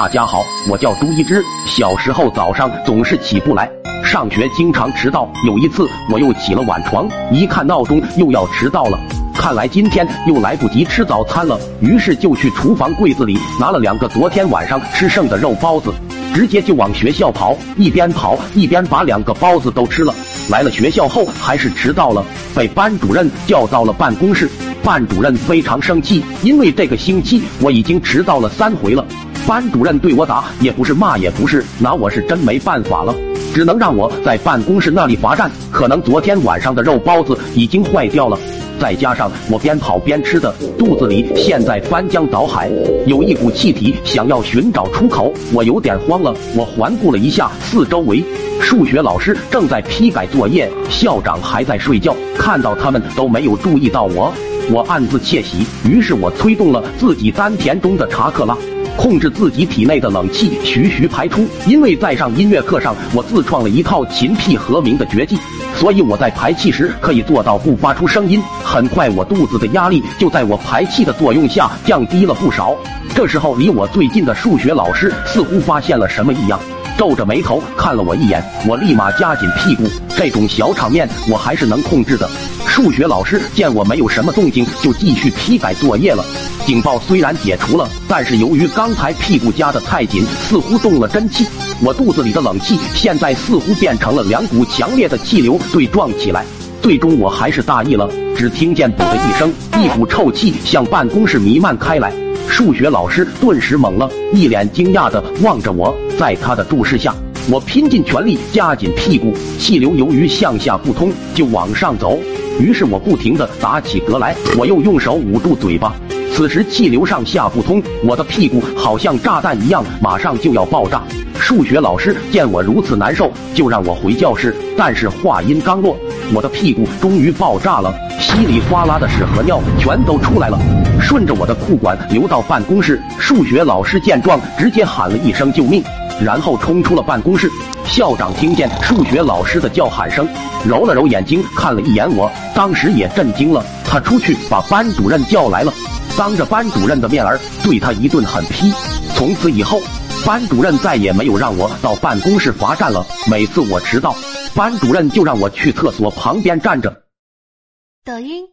大家好，我叫朱一之。小时候早上总是起不来，上学经常迟到。有一次我又起了晚床，一看闹钟又要迟到了，看来今天又来不及吃早餐了。于是就去厨房柜子里拿了两个昨天晚上吃剩的肉包子，直接就往学校跑。一边跑一边把两个包子都吃了。来了学校后还是迟到了，被班主任叫到了办公室。班主任非常生气，因为这个星期我已经迟到了三回了。班主任对我打也不是，骂也不是，拿我是真没办法了，只能让我在办公室那里罚站。可能昨天晚上的肉包子已经坏掉了，再加上我边跑边吃的，肚子里现在翻江倒海，有一股气体想要寻找出口，我有点慌了。我环顾了一下四周围，数学老师正在批改作业，校长还在睡觉，看到他们都没有注意到我。我暗自窃喜，于是我催动了自己丹田中的查克拉，控制自己体内的冷气徐徐排出。因为在上音乐课上，我自创了一套琴屁和鸣的绝技，所以我在排气时可以做到不发出声音。很快，我肚子的压力就在我排气的作用下降低了不少。这时候，离我最近的数学老师似乎发现了什么异样，皱着眉头看了我一眼。我立马夹紧屁股，这种小场面我还是能控制的。数学老师见我没有什么动静，就继续批改作业了。警报虽然解除了，但是由于刚才屁股夹得太紧，似乎动了真气，我肚子里的冷气现在似乎变成了两股强烈的气流对撞起来。最终我还是大意了，只听见“噗”的一声，一股臭气向办公室弥漫开来。数学老师顿时懵了，一脸惊讶地望着我。在他的注视下，我拼尽全力夹紧屁股，气流由于向下不通，就往上走。于是我不停地打起嗝来，我又用手捂住嘴巴。此时气流上下不通，我的屁股好像炸弹一样，马上就要爆炸。数学老师见我如此难受，就让我回教室。但是话音刚落，我的屁股终于爆炸了，稀里哗啦的屎和尿全都出来了，顺着我的裤管流到办公室。数学老师见状，直接喊了一声救命。然后冲出了办公室。校长听见数学老师的叫喊声，揉了揉眼睛，看了一眼我，当时也震惊了。他出去把班主任叫来了，当着班主任的面儿对他一顿狠批。从此以后，班主任再也没有让我到办公室罚站了。每次我迟到，班主任就让我去厕所旁边站着。抖音。